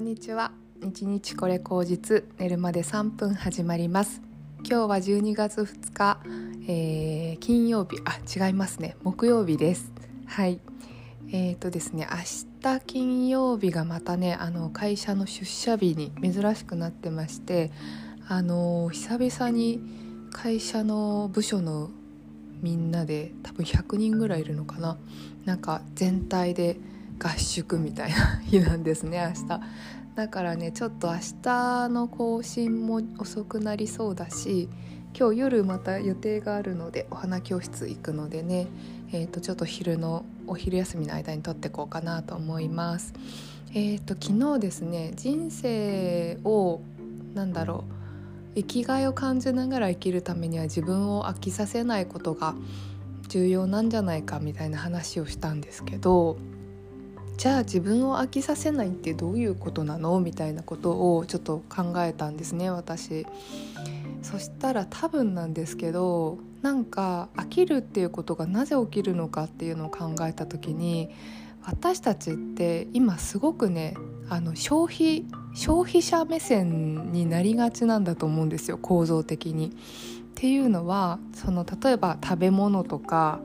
んにちは。日日これ口実寝るまで3分始まります。今日は12月2日、えー、金曜日。あ違いますね。木曜日です。はい。えーとですね明日金曜日がまたねあの会社の出社日に珍しくなってましてあの久々に会社の部署のみんなで多分100人ぐらいいるのかな。なんか全体で合宿みたいな日なんですね明日。だからねちょっと明日の更新も遅くなりそうだし今日夜また予定があるのでお花教室行くのでね、えー、とちょっと昼のお昼休みの間に撮ってこうかなと思います。えーと、と昨日ですね人生を何だろう生きがいを感じながら生きるためには自分を飽きさせないことが重要なんじゃないかみたいな話をしたんですけどじゃあ自分を飽きさせないってどういうことなの？みたいなことをちょっと考えたんですね私。そしたら多分なんですけどなんか飽きるっていうことがなぜ起きるのかっていうのを考えた時に私たちって今すごくねあの消費消費者目線になりがちなんだと思うんですよ構造的に。っていうのはその例えば食べ物とか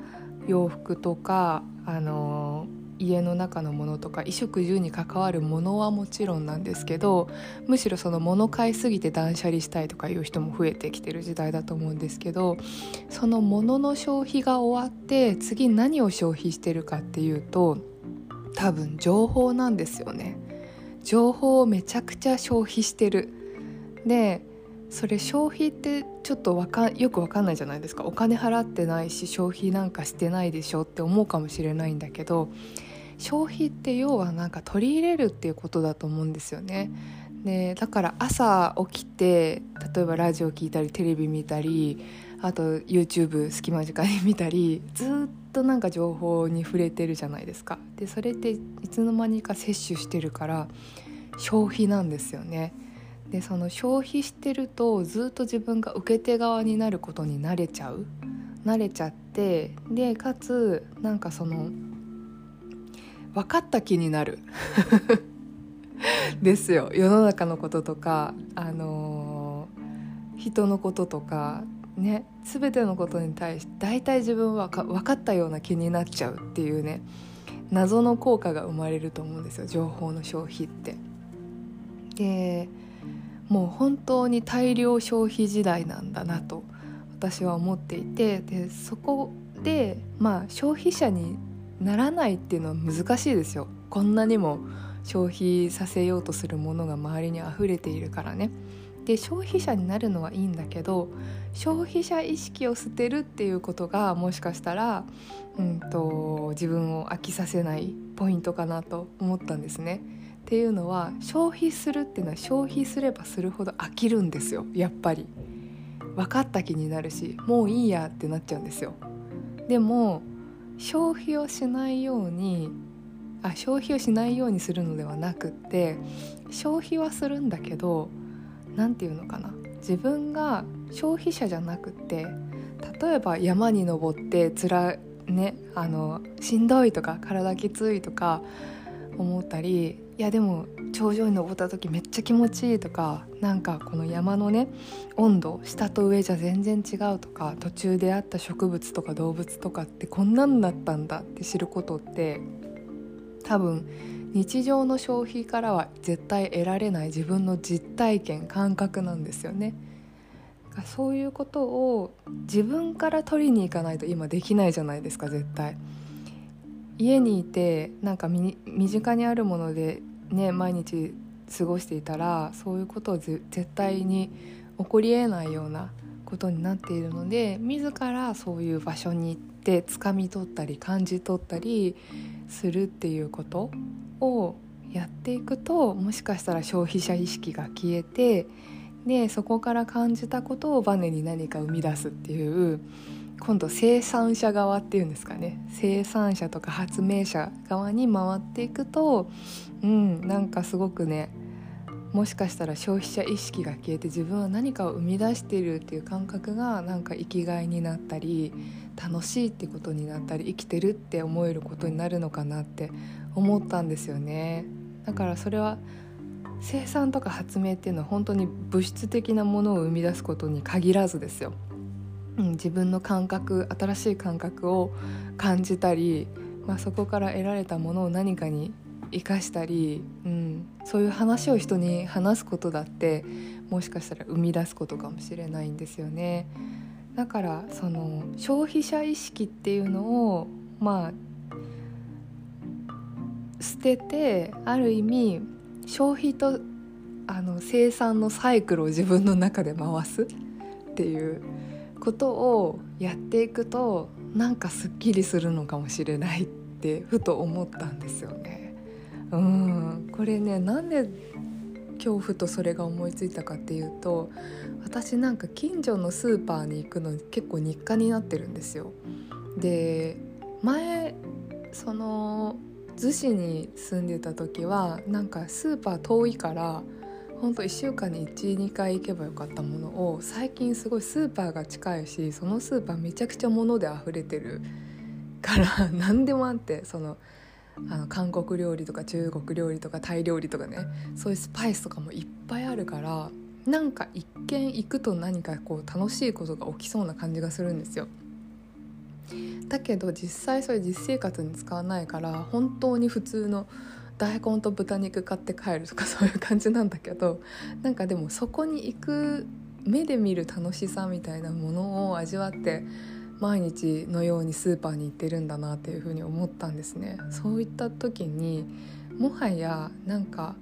洋服とかあの家の中のものとか衣食住に関わるものはもちろんなんですけどむしろその物買いすぎて断捨離したいとかいう人も増えてきてる時代だと思うんですけどその物の消費が終わって次何を消費してるかっていうと多分情報なんですよね。情報をめちゃくちゃ消費してるでそれ消費ってちょっとわかよくわかんないじゃないですかお金払ってないし消費なんかしてないでしょって思うかもしれないんだけど消費って要はなんか取り入れるっていうことだと思うんですよね。でだから朝起きて例えばラジオ聞いたりテレビ見たりあと YouTube 隙間時間に見たりずっとなんか情報に触れてるじゃないですか。でそれっていつの間にか摂取してるから消費なんですよね。でその消費してるとずっと自分が受け手側になることに慣れちゃう。慣れちゃってでかつなんかその分かった気になる。ですよ。世の中のこととか、あのー、人のこととかね全てのことに対して大体自分は分かったような気になっちゃうっていうね謎の効果が生まれると思うんですよ。情報の消費って。でもう本当に大量消費時代なんだなと私は思っていてでそこでまあ消費者にならないっていうのは難しいですよこんなにも消費させようとするものが周りに溢れているからねで消費者になるのはいいんだけど消費者意識を捨てるっていうことがもしかしたら、うんと、自分を飽きさせないポイントかなと思ったんですね。っていうのは消費するっていうのは消費すればするほど飽きるんですよやっぱり。分かった気になるしもういいやってなっちゃうんですよ。でも消費をしないようにあ消費をしないようにするのではなくって消費はするんだけど何て言うのかな自分が消費者じゃなくって例えば山に登ってつらねあのしんどいとか体きついとか思ったりいやでも頂上に登った時めっちゃ気持ちいいとかなんかこの山のね温度下と上じゃ全然違うとか途中であった植物とか動物とかってこんなんだったんだって知ることって多分日常の消費からは絶対得られない自分の実体験感覚なんですよね。そういうことを自分から取りに行かないと今できないじゃないですか絶対。家にいてなんか身近にあるものでね毎日過ごしていたらそういうことを絶対に起こりえないようなことになっているので自らそういう場所に行って掴み取ったり感じ取ったりするっていうことをやっていくともしかしたら消費者意識が消えてでそこから感じたことをバネに何か生み出すっていう今度生産者側っていうんですかね生産者とか発明者側に回っていくとうんなんかすごくねもしかしたら消費者意識が消えて自分は何かを生み出しているっていう感覚がなんか生きがいになったり楽しいってことになったり生きてるって思えることになるのかなって思ったんですよねだからそれは生産とか発明っていうのは本当に物質的なものを生み出すことに限らずですよ。うん、自分の感覚新しい感覚を感じたり、まあ、そこから得られたものを何かに生かしたり、うん、そういう話を人に話すことだってもしかしたら生み出すことかもしれないんですよね。だからその消費者意識っていうのをまあ捨ててある意味消費とあの生産のサイクルを自分の中で回すっていうことをやっていくとなんかすっきりするのかもしれないってふと思ったんですよね。うんこれねなんで恐怖とそれが思いついたかっていうと私なんか近所のスーパーに行くの結構日課になってるんですよ。で前その逗子に住んでた時はなんかスーパー遠いからほんと1週間に12回行けばよかったものを最近すごいスーパーが近いしそのスーパーめちゃくちゃ物で溢れてるから 何でもあってそのあの韓国料理とか中国料理とかタイ料理とかねそういうスパイスとかもいっぱいあるからなんか一見行くと何かこう楽しいことが起きそうな感じがするんですよ。だけど実際それ実生活に使わないから本当に普通の大根と豚肉買って帰るとかそういう感じなんだけどなんかでもそこに行く目で見る楽しさみたいなものを味わって毎日のようにスーパーに行ってるんだなっていうふうに思ったんですね。そういった時にもはやなんか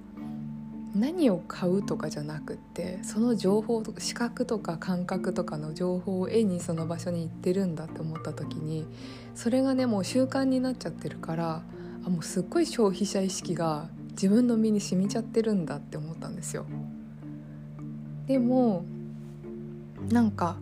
何を買うとかじゃなくってその情報とか視覚とか感覚とかの情報を絵にその場所に行ってるんだって思った時にそれがねもう習慣になっちゃってるからあもうすっごい消費者意識が自分の身に染みちゃってるんだって思ったんですよ。でもなんか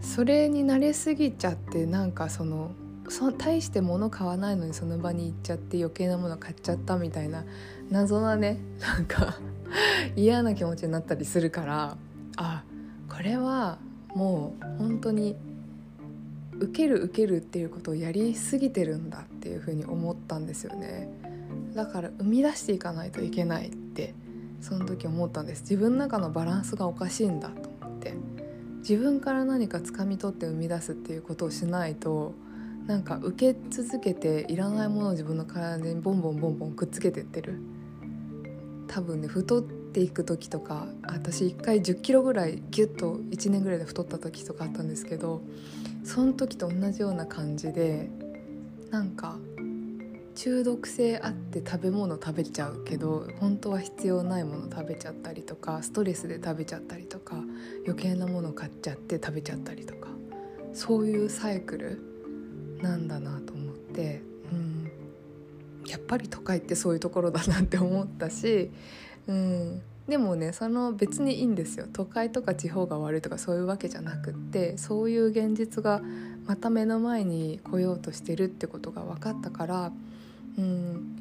それに慣れすぎちゃってなんかそのそ大して物買わないのにその場に行っちゃって余計なもの買っちゃったみたいな謎なねなんか 嫌な気持ちになったりするからあこれはもう本当に受ける受けるっていうことをやりすぎてるんだっていうふうに思ったんですよね。だから生み出していかないといけないってその時思ったんです。自分の中のバランスがおかしいんだと思って。自分から何か掴み取って生み出すっていうことをしないとなんか受け続けていらないものを自分の体にボンボンボンボンくっつけてってる。多分ね太っていく時とか私1回1 0キロぐらいギュッと1年ぐらいで太った時とかあったんですけどその時と同じような感じでなんか中毒性あって食べ物食べちゃうけど本当は必要ないもの食べちゃったりとかストレスで食べちゃったりとか余計なもの買っちゃって食べちゃったりとかそういうサイクルなんだなと思って、うん、やっぱり都会ってそういうところだなって思ったし、うん、でもねその別にいいんですよ。都会とか地方が悪いとかそういうわけじゃなくってそういう現実がまた目の前に来ようとしてるってことが分かったから、うん、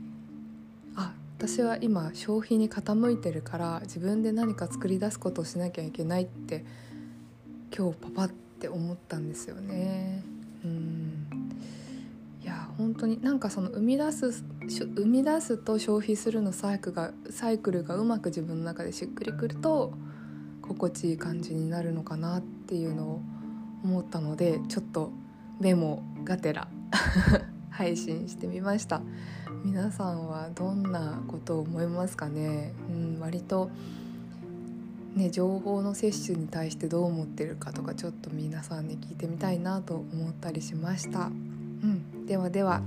あ私は今消費に傾いてるから自分で何か作り出すことをしなきゃいけないって今日パパって思ったんですよね。うん。本当になんかその生み出す生み出すと消費するのサイクがサイクルがうまく自分の中でしっくりくると心地いい感じになるのかなっていうのを思ったのでちょっとメモがてら。配信してみました。皆さんはどんなことを思いますかね、うん、割とね、情報の摂取に対してどう思ってるかとかちょっと皆さんに聞いてみたいなと思ったりしました。ではでは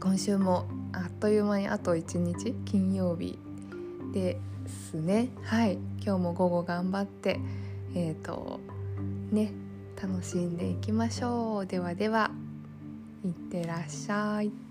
今週もあっという間にあと1日金曜日ですね。はい。今日も午後頑張ってえっ、ー、とね楽しんでいきましょう。ではではいってらっしゃい。